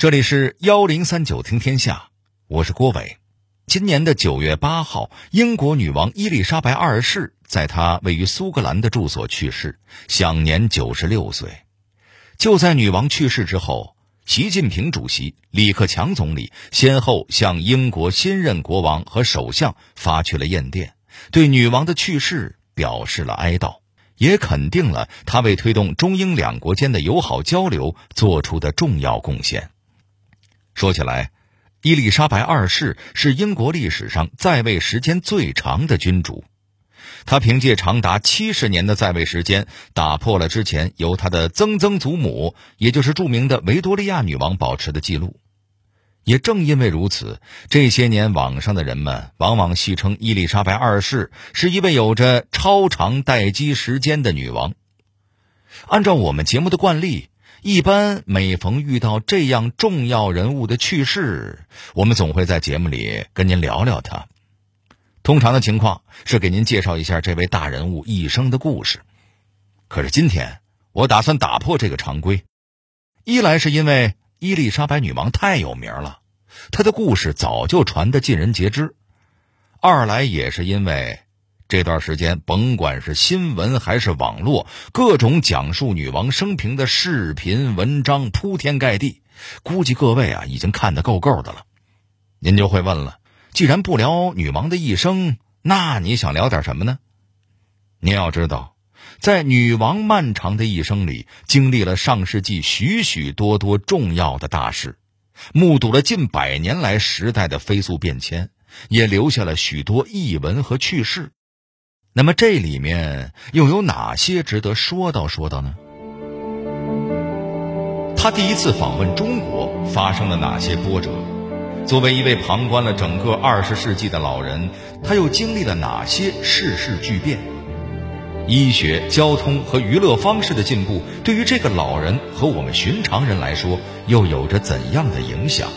这里是幺零三九听天下，我是郭伟。今年的九月八号，英国女王伊丽莎白二世在她位于苏格兰的住所去世，享年九十六岁。就在女王去世之后，习近平主席、李克强总理先后向英国新任国王和首相发去了唁电，对女王的去世表示了哀悼，也肯定了她为推动中英两国间的友好交流做出的重要贡献。说起来，伊丽莎白二世是英国历史上在位时间最长的君主。她凭借长达七十年的在位时间，打破了之前由她的曾曾祖母，也就是著名的维多利亚女王保持的记录。也正因为如此，这些年网上的人们往往戏称伊丽莎白二世是一位有着超长待机时间的女王。按照我们节目的惯例。一般每逢遇到这样重要人物的去世，我们总会在节目里跟您聊聊他。通常的情况是给您介绍一下这位大人物一生的故事。可是今天我打算打破这个常规，一来是因为伊丽莎白女王太有名了，她的故事早就传得尽人皆知；二来也是因为。这段时间，甭管是新闻还是网络，各种讲述女王生平的视频文章铺天盖地，估计各位啊已经看得够够的了。您就会问了：既然不聊女王的一生，那你想聊点什么呢？您要知道，在女王漫长的一生里，经历了上世纪许许多多重要的大事，目睹了近百年来时代的飞速变迁，也留下了许多译文和趣事。那么这里面又有哪些值得说道说道呢？他第一次访问中国发生了哪些波折？作为一位旁观了整个二十世纪的老人，他又经历了哪些世事巨变？医学、交通和娱乐方式的进步，对于这个老人和我们寻常人来说，又有着怎样的影响？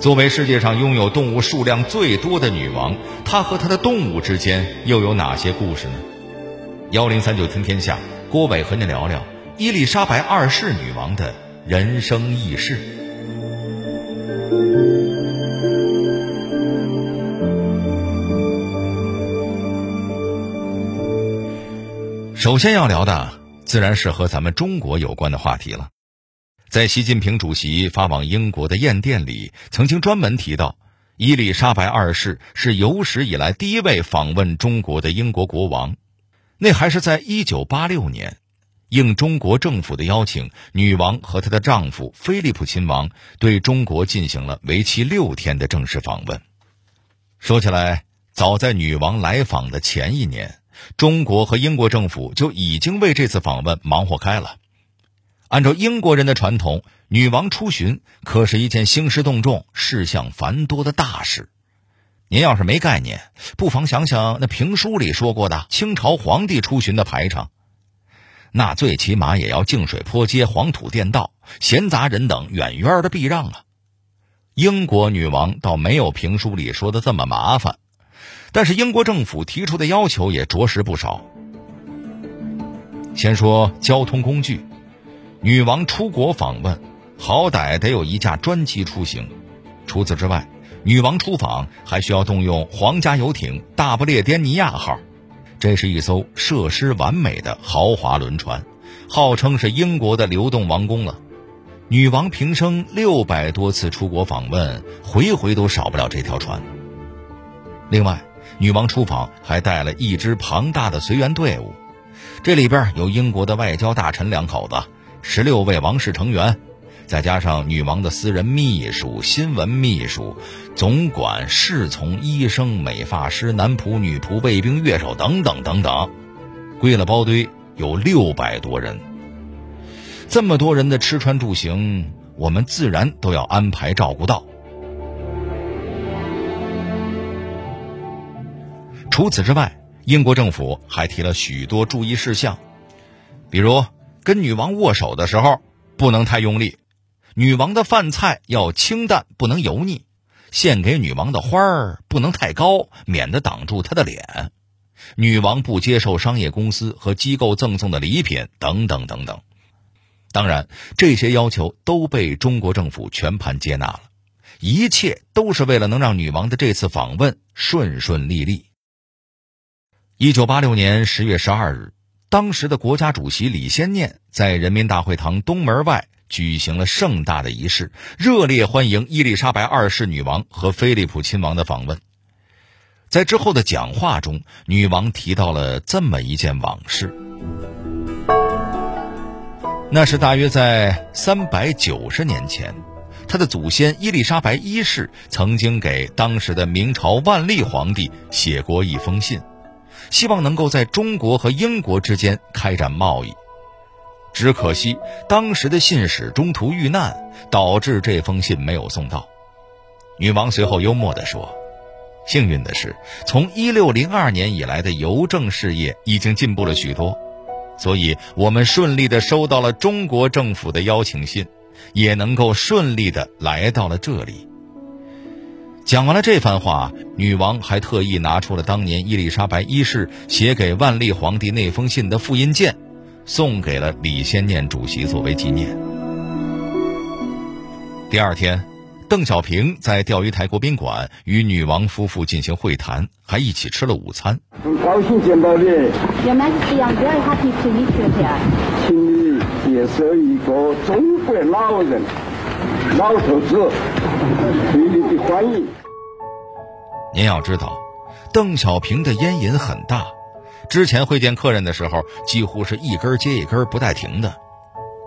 作为世界上拥有动物数量最多的女王，她和她的动物之间又有哪些故事呢？幺零三九听天下，郭伟和您聊聊伊丽莎白二世女王的人生轶事。首先要聊的，自然是和咱们中国有关的话题了。在习近平主席发往英国的唁电里，曾经专门提到，伊丽莎白二世是有史以来第一位访问中国的英国国王。那还是在1986年，应中国政府的邀请，女王和她的丈夫菲利普亲王对中国进行了为期六天的正式访问。说起来，早在女王来访的前一年，中国和英国政府就已经为这次访问忙活开了。按照英国人的传统，女王出巡可是一件兴师动众、事项繁多的大事。您要是没概念，不妨想想那评书里说过的清朝皇帝出巡的排场，那最起码也要净水坡街、黄土垫道，闲杂人等远远的避让啊。英国女王倒没有评书里说的这么麻烦，但是英国政府提出的要求也着实不少。先说交通工具。女王出国访问，好歹得有一架专机出行。除此之外，女王出访还需要动用皇家游艇“大不列颠尼亚号”，这是一艘设施完美的豪华轮船，号称是英国的流动王宫了。女王平生六百多次出国访问，回回都少不了这条船。另外，女王出访还带了一支庞大的随员队伍，这里边有英国的外交大臣两口子。十六位王室成员，再加上女王的私人秘书、新闻秘书、总管、侍从、医生、美发师、男仆、女仆、卫兵、乐手等等等等，归了包堆有六百多人。这么多人的吃穿住行，我们自然都要安排照顾到。除此之外，英国政府还提了许多注意事项，比如。跟女王握手的时候不能太用力，女王的饭菜要清淡，不能油腻。献给女王的花儿不能太高，免得挡住她的脸。女王不接受商业公司和机构赠送的礼品，等等等等。当然，这些要求都被中国政府全盘接纳了，一切都是为了能让女王的这次访问顺顺利利。一九八六年十月十二日，当时的国家主席李先念在人民大会堂东门外举行了盛大的仪式，热烈欢迎伊丽莎白二世女王和菲利普亲王的访问。在之后的讲话中，女王提到了这么一件往事：那是大约在三百九十年前，她的祖先伊丽莎白一世曾经给当时的明朝万历皇帝写过一封信。希望能够在中国和英国之间开展贸易，只可惜当时的信使中途遇难，导致这封信没有送到。女王随后幽默地说：“幸运的是，从1602年以来的邮政事业已经进步了许多，所以我们顺利地收到了中国政府的邀请信，也能够顺利地来到了这里。”讲完了这番话，女王还特意拿出了当年伊丽莎白一世写给万历皇帝那封信的复印件，送给了李先念主席作为纪念。第二天，邓小平在钓鱼台国宾馆与女王夫妇进行会谈，还一起吃了午餐。很高兴见到你。Your Majesty, I'm very happy to meet you here. 请你接受一个中国老人。老头子对你的欢迎。您要知道，邓小平的烟瘾很大，之前会见客人的时候，几乎是一根接一根不带停的。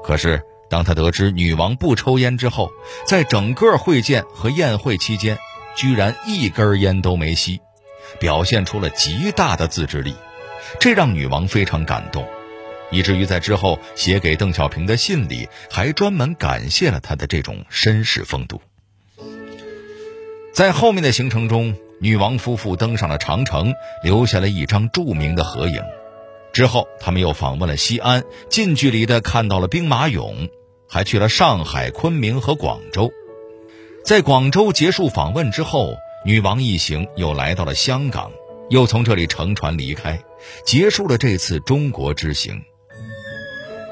可是当他得知女王不抽烟之后，在整个会见和宴会期间，居然一根烟都没吸，表现出了极大的自制力，这让女王非常感动。以至于在之后写给邓小平的信里，还专门感谢了他的这种绅士风度。在后面的行程中，女王夫妇登上了长城，留下了一张著名的合影。之后，他们又访问了西安，近距离的看到了兵马俑，还去了上海、昆明和广州。在广州结束访问之后，女王一行又来到了香港，又从这里乘船离开，结束了这次中国之行。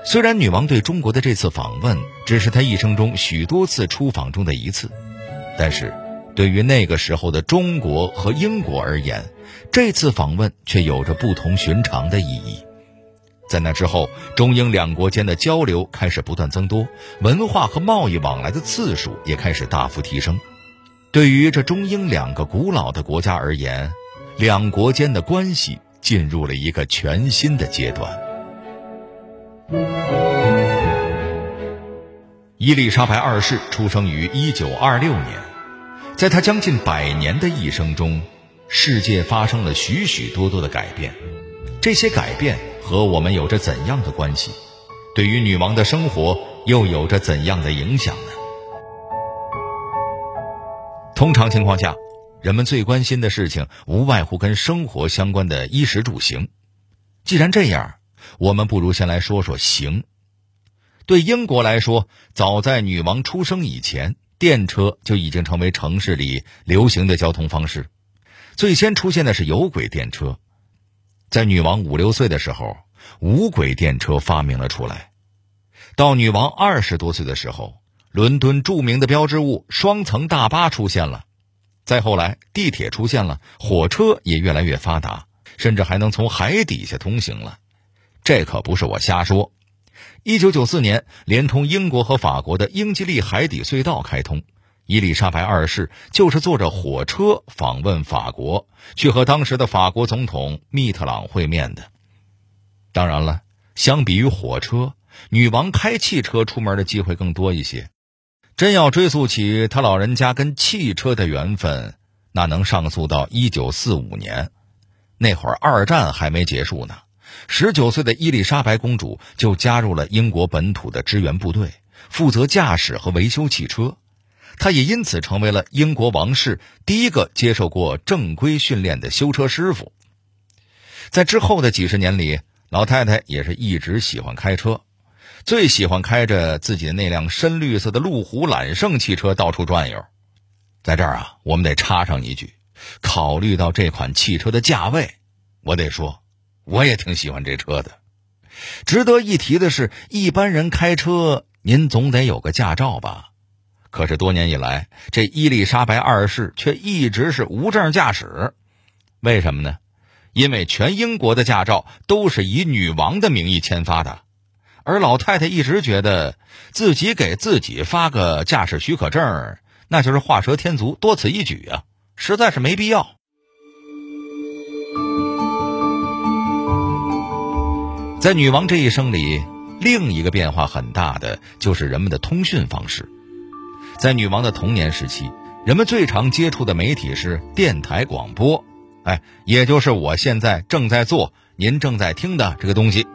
虽然女王对中国的这次访问只是她一生中许多次出访中的一次，但是，对于那个时候的中国和英国而言，这次访问却有着不同寻常的意义。在那之后，中英两国间的交流开始不断增多，文化和贸易往来的次数也开始大幅提升。对于这中英两个古老的国家而言，两国间的关系进入了一个全新的阶段。伊丽莎白二世出生于一九二六年，在她将近百年的一生中，世界发生了许许多多的改变。这些改变和我们有着怎样的关系？对于女王的生活又有着怎样的影响呢？通常情况下，人们最关心的事情无外乎跟生活相关的衣食住行。既然这样，我们不如先来说说行。对英国来说，早在女王出生以前，电车就已经成为城市里流行的交通方式。最先出现的是有轨电车，在女王五六岁的时候，无轨电车发明了出来。到女王二十多岁的时候，伦敦著名的标志物双层大巴出现了。再后来，地铁出现了，火车也越来越发达，甚至还能从海底下通行了。这可不是我瞎说。一九九四年，连通英国和法国的英吉利海底隧道开通，伊丽莎白二世就是坐着火车访问法国，去和当时的法国总统密特朗会面的。当然了，相比于火车，女王开汽车出门的机会更多一些。真要追溯起她老人家跟汽车的缘分，那能上溯到一九四五年，那会儿二战还没结束呢。十九岁的伊丽莎白公主就加入了英国本土的支援部队，负责驾驶和维修汽车。她也因此成为了英国王室第一个接受过正规训练的修车师傅。在之后的几十年里，老太太也是一直喜欢开车，最喜欢开着自己的那辆深绿色的路虎揽胜汽车到处转悠。在这儿啊，我们得插上一句：考虑到这款汽车的价位，我得说。我也挺喜欢这车的，值得一提的是，一般人开车，您总得有个驾照吧？可是多年以来，这伊丽莎白二世却一直是无证驾驶。为什么呢？因为全英国的驾照都是以女王的名义签发的，而老太太一直觉得自己给自己发个驾驶许可证，那就是画蛇添足，多此一举啊，实在是没必要。在女王这一生里，另一个变化很大的就是人们的通讯方式。在女王的童年时期，人们最常接触的媒体是电台广播，哎，也就是我现在正在做、您正在听的这个东西。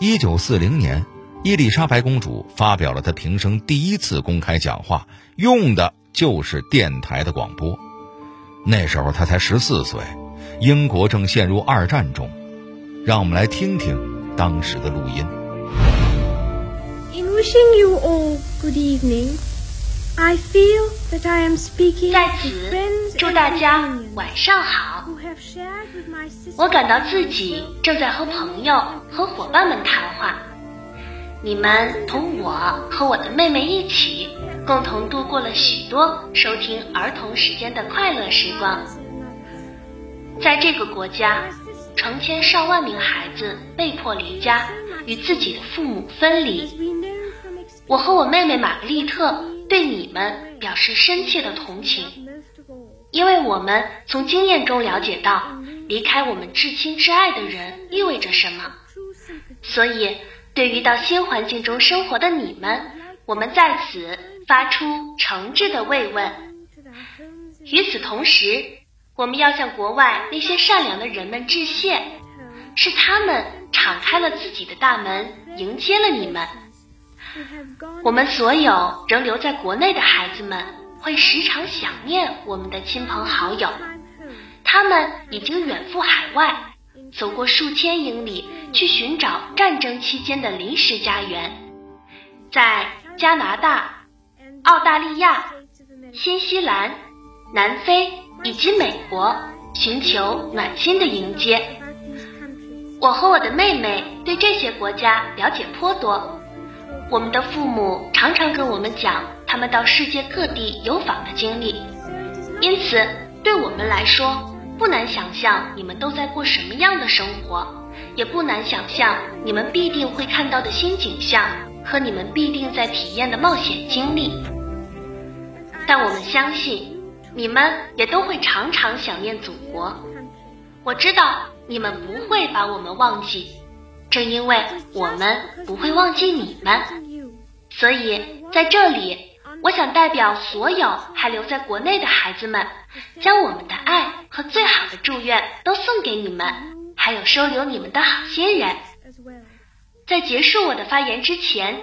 一九四零年，伊丽莎白公主发表了她平生第一次公开讲话，用的就是电台的广播。那时候她才十四岁，英国正陷入二战中。让我们来听听当时的录音。In wishing you all good evening, I feel that I am speaking 在 to 此 friends 祝 and 大家 companions 晚上好。who have shared with my sister 我感到自己正在和朋友和伙伴们谈话，你们同我和我的妹妹一起，共同度过了许多收听儿童时间的快乐时光。在这个国家，成千上万名孩子被迫离家，与自己的父母分离。我和我妹妹玛格丽特对你们表示深切的同情。因为我们从经验中了解到，离开我们至亲至爱的人意味着什么，所以对于到新环境中生活的你们，我们在此发出诚挚的慰问。与此同时，我们要向国外那些善良的人们致谢，是他们敞开了自己的大门，迎接了你们。我们所有仍留在国内的孩子们，会时常想念我们的亲朋好友。他们已经远赴海外，走过数千英里去寻找战争期间的临时家园，在加拿大、澳大利亚、新西兰、南非以及美国寻求暖心的迎接。我和我的妹妹对这些国家了解颇多，我们的父母常常跟我们讲他们到世界各地游访的经历。因此，对我们来说，不难想象你们都在过什么样的生活，也不难想象你们必定会看到的新景象和你们必定在体验的冒险经历。但我们相信，你们也都会常常想念祖国。我知道你们不会把我们忘记，正因为我们不会忘记你们。所以在这里，我想代表所有还留在国内的孩子们，将我们的爱和最好的祝愿都送给你们，还有收留你们的好心人。在结束我的发言之前，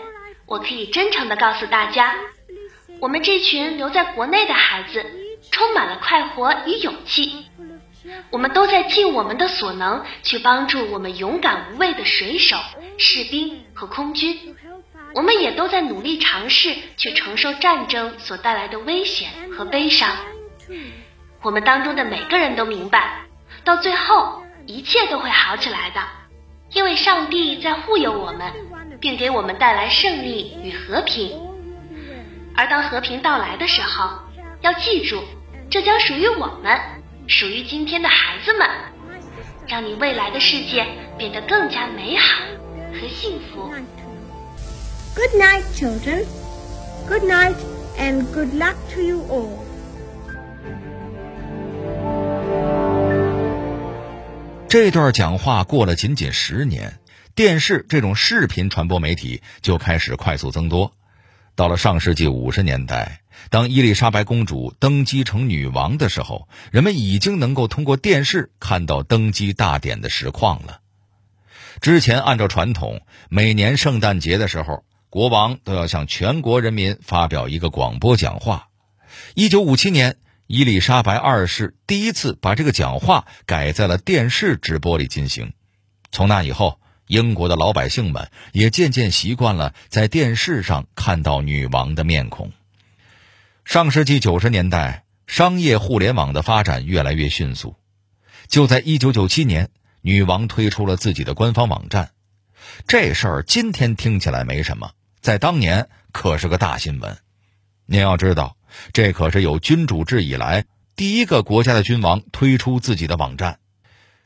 我可以真诚地告诉大家，我们这群留在国内的孩子，充满了快活与勇气。我们都在尽我们的所能去帮助我们勇敢无畏的水手、士兵和空军。我们也都在努力尝试去承受战争所带来的危险和悲伤。我们当中的每个人都明白，到最后一切都会好起来的，因为上帝在护佑我们，并给我们带来胜利与和平。而当和平到来的时候，要记住，这将属于我们，属于今天的孩子们，让你未来的世界变得更加美好和幸福。Good night, children. Good night, and good luck to you all. 这段讲话过了仅仅十年，电视这种视频传播媒体就开始快速增多。到了上世纪五十年代，当伊丽莎白公主登基成女王的时候，人们已经能够通过电视看到登基大典的实况了。之前按照传统，每年圣诞节的时候，国王都要向全国人民发表一个广播讲话。一九五七年，伊丽莎白二世第一次把这个讲话改在了电视直播里进行。从那以后，英国的老百姓们也渐渐习惯了在电视上看到女王的面孔。上世纪九十年代，商业互联网的发展越来越迅速。就在一九九七年，女王推出了自己的官方网站。这事儿今天听起来没什么，在当年可是个大新闻。您要知道，这可是有君主制以来第一个国家的君王推出自己的网站。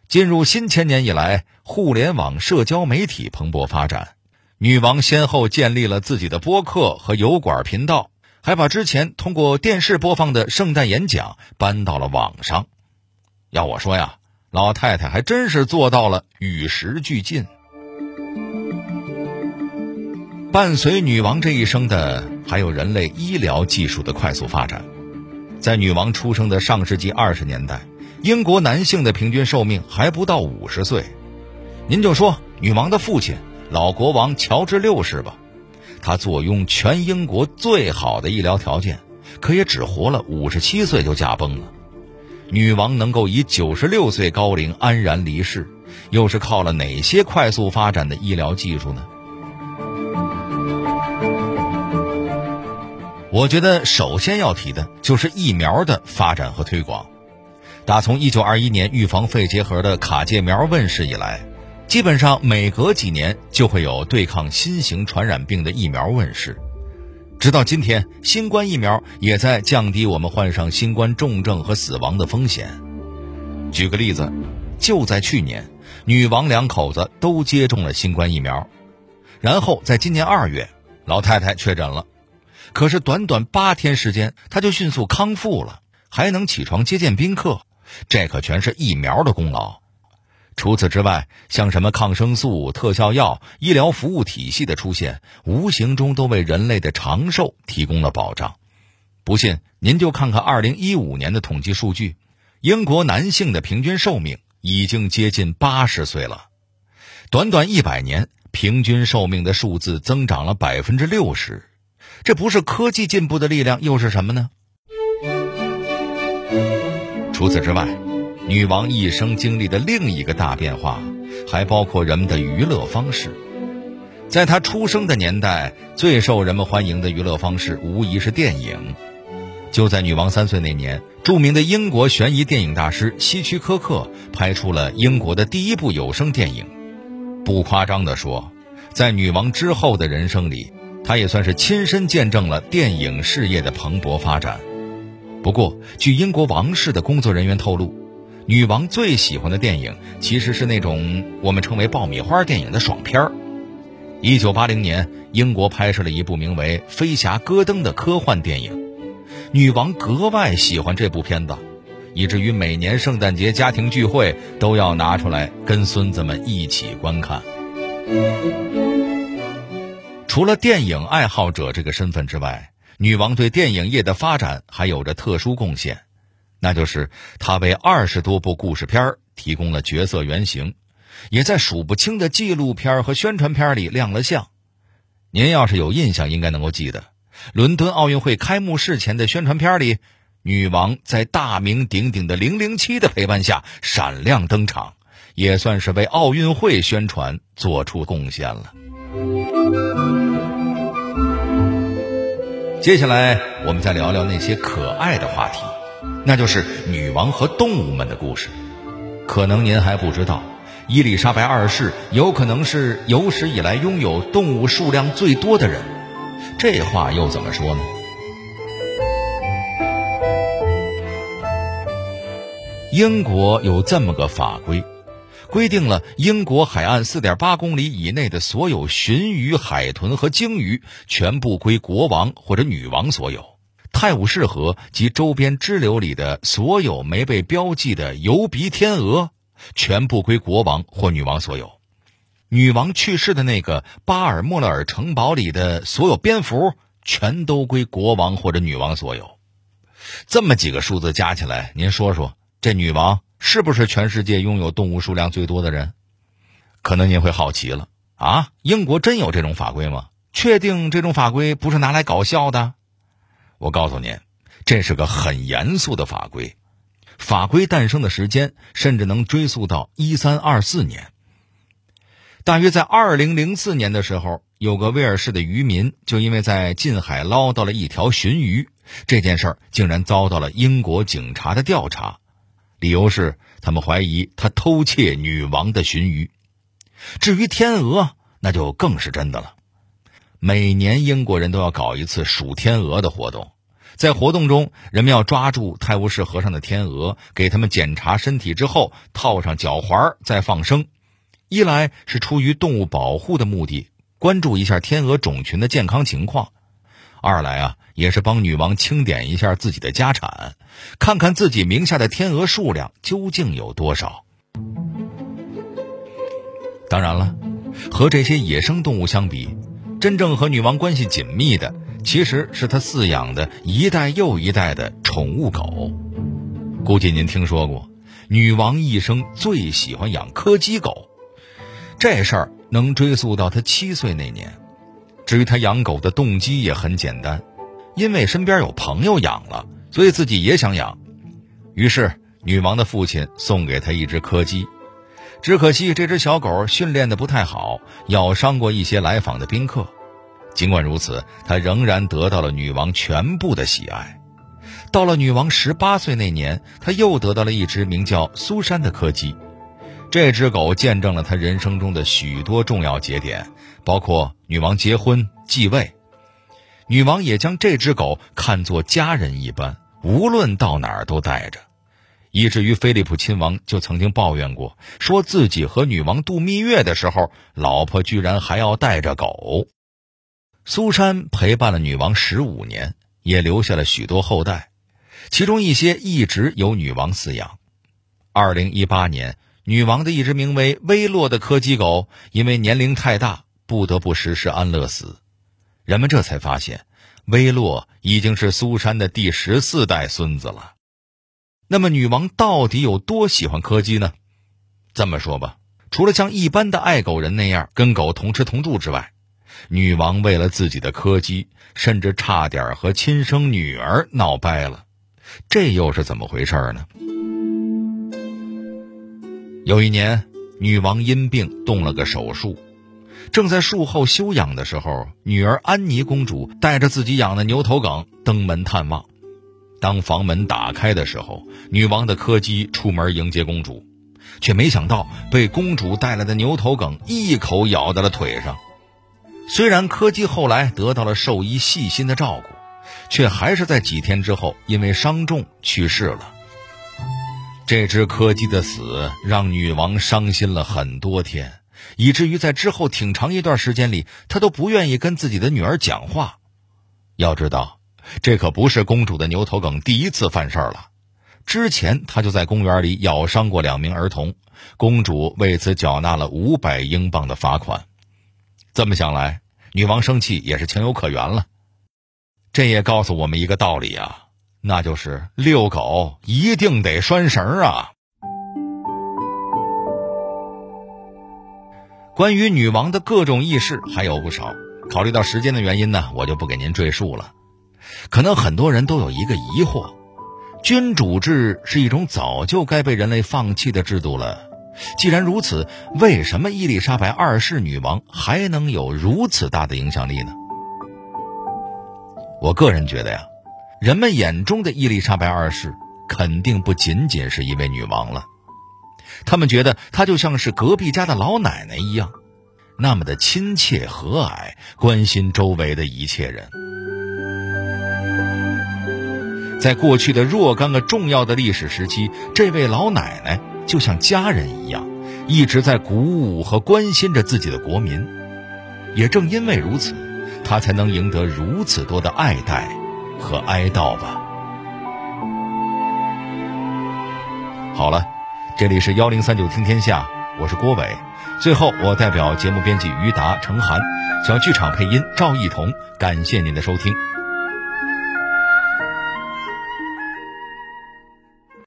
进入新千年以来，互联网社交媒体蓬勃发展，女王先后建立了自己的播客和油管频道，还把之前通过电视播放的圣诞演讲搬到了网上。要我说呀，老太太还真是做到了与时俱进。伴随女王这一生的，还有人类医疗技术的快速发展。在女王出生的上世纪二十年代。英国男性的平均寿命还不到五十岁，您就说女王的父亲老国王乔治六世吧，他坐拥全英国最好的医疗条件，可也只活了五十七岁就驾崩了。女王能够以九十六岁高龄安然离世，又是靠了哪些快速发展的医疗技术呢？我觉得首先要提的就是疫苗的发展和推广。打从1921年预防肺结核的卡介苗问世以来，基本上每隔几年就会有对抗新型传染病的疫苗问世。直到今天，新冠疫苗也在降低我们患上新冠重症和死亡的风险。举个例子，就在去年，女王两口子都接种了新冠疫苗，然后在今年二月，老太太确诊了，可是短短八天时间，她就迅速康复了，还能起床接见宾客。这可全是疫苗的功劳。除此之外，像什么抗生素、特效药、医疗服务体系的出现，无形中都为人类的长寿提供了保障。不信，您就看看2015年的统计数据，英国男性的平均寿命已经接近八十岁了。短短一百年，平均寿命的数字增长了百分之六十。这不是科技进步的力量，又是什么呢？除此之外，女王一生经历的另一个大变化，还包括人们的娱乐方式。在她出生的年代，最受人们欢迎的娱乐方式无疑是电影。就在女王三岁那年，著名的英国悬疑电影大师希区柯克拍出了英国的第一部有声电影。不夸张地说，在女王之后的人生里，她也算是亲身见证了电影事业的蓬勃发展。不过，据英国王室的工作人员透露，女王最喜欢的电影其实是那种我们称为爆米花电影的爽片儿。一九八零年，英国拍摄了一部名为《飞侠戈登》的科幻电影，女王格外喜欢这部片子，以至于每年圣诞节家庭聚会都要拿出来跟孙子们一起观看。除了电影爱好者这个身份之外，女王对电影业的发展还有着特殊贡献，那就是她为二十多部故事片提供了角色原型，也在数不清的纪录片和宣传片里亮了相。您要是有印象，应该能够记得，伦敦奥运会开幕式前的宣传片里，女王在大名鼎鼎的零零七的陪伴下闪亮登场，也算是为奥运会宣传做出贡献了。接下来，我们再聊聊那些可爱的话题，那就是女王和动物们的故事。可能您还不知道，伊丽莎白二世有可能是有史以来拥有动物数量最多的人。这话又怎么说呢？英国有这么个法规。规定了英国海岸四点八公里以内的所有鲟鱼、海豚和鲸鱼全部归国王或者女王所有；泰晤士河及周边支流里的所有没被标记的游鼻天鹅全部归国王或女王所有；女王去世的那个巴尔莫勒尔城堡里的所有蝙蝠全都归国王或者女王所有。这么几个数字加起来，您说说，这女王？是不是全世界拥有动物数量最多的人？可能您会好奇了啊！英国真有这种法规吗？确定这种法规不是拿来搞笑的？我告诉您，这是个很严肃的法规。法规诞生的时间甚至能追溯到一三二四年。大约在二零零四年的时候，有个威尔士的渔民就因为在近海捞到了一条鲟鱼，这件事儿竟然遭到了英国警察的调查。理由是他们怀疑他偷窃女王的鲟鱼。至于天鹅，那就更是真的了。每年英国人都要搞一次数天鹅的活动，在活动中，人们要抓住泰晤士河上的天鹅，给他们检查身体之后，套上脚环，再放生。一来是出于动物保护的目的，关注一下天鹅种群的健康情况；二来啊，也是帮女王清点一下自己的家产，看看自己名下的天鹅数量究竟有多少。当然了，和这些野生动物相比，真正和女王关系紧密的，其实是她饲养的一代又一代的宠物狗。估计您听说过，女王一生最喜欢养柯基狗，这事儿能追溯到她七岁那年。至于她养狗的动机也很简单，因为身边有朋友养了，所以自己也想养。于是，女王的父亲送给她一只柯基。只可惜这只小狗训练的不太好，咬伤过一些来访的宾客。尽管如此，它仍然得到了女王全部的喜爱。到了女王十八岁那年，她又得到了一只名叫苏珊的柯基。这只狗见证了她人生中的许多重要节点，包括女王结婚、继位。女王也将这只狗看作家人一般，无论到哪儿都带着。以至于菲利普亲王就曾经抱怨过，说自己和女王度蜜月的时候，老婆居然还要带着狗。苏珊陪伴了女王十五年，也留下了许多后代，其中一些一直由女王饲养。二零一八年，女王的一只名为威洛的柯基狗因为年龄太大，不得不实施安乐死。人们这才发现，威洛已经是苏珊的第十四代孙子了。那么，女王到底有多喜欢柯基呢？这么说吧，除了像一般的爱狗人那样跟狗同吃同住之外，女王为了自己的柯基，甚至差点和亲生女儿闹掰了。这又是怎么回事呢？有一年，女王因病动了个手术，正在术后休养的时候，女儿安妮公主带着自己养的牛头梗登门探望。当房门打开的时候，女王的柯基出门迎接公主，却没想到被公主带来的牛头梗一口咬在了腿上。虽然柯基后来得到了兽医细心的照顾，却还是在几天之后因为伤重去世了。这只柯基的死让女王伤心了很多天，以至于在之后挺长一段时间里，他都不愿意跟自己的女儿讲话。要知道。这可不是公主的牛头梗第一次犯事儿了，之前他就在公园里咬伤过两名儿童，公主为此缴纳了五百英镑的罚款。这么想来，女王生气也是情有可原了。这也告诉我们一个道理啊，那就是遛狗一定得拴绳啊。关于女王的各种轶事还有不少，考虑到时间的原因呢，我就不给您赘述了。可能很多人都有一个疑惑：君主制是一种早就该被人类放弃的制度了。既然如此，为什么伊丽莎白二世女王还能有如此大的影响力呢？我个人觉得呀，人们眼中的伊丽莎白二世肯定不仅仅是一位女王了，他们觉得她就像是隔壁家的老奶奶一样，那么的亲切和蔼，关心周围的一切人。在过去的若干个重要的历史时期，这位老奶奶就像家人一样，一直在鼓舞和关心着自己的国民。也正因为如此，她才能赢得如此多的爱戴和哀悼吧。好了，这里是幺零三九听天下，我是郭伟。最后，我代表节目编辑于达、程涵，小剧场配音赵一彤，感谢您的收听。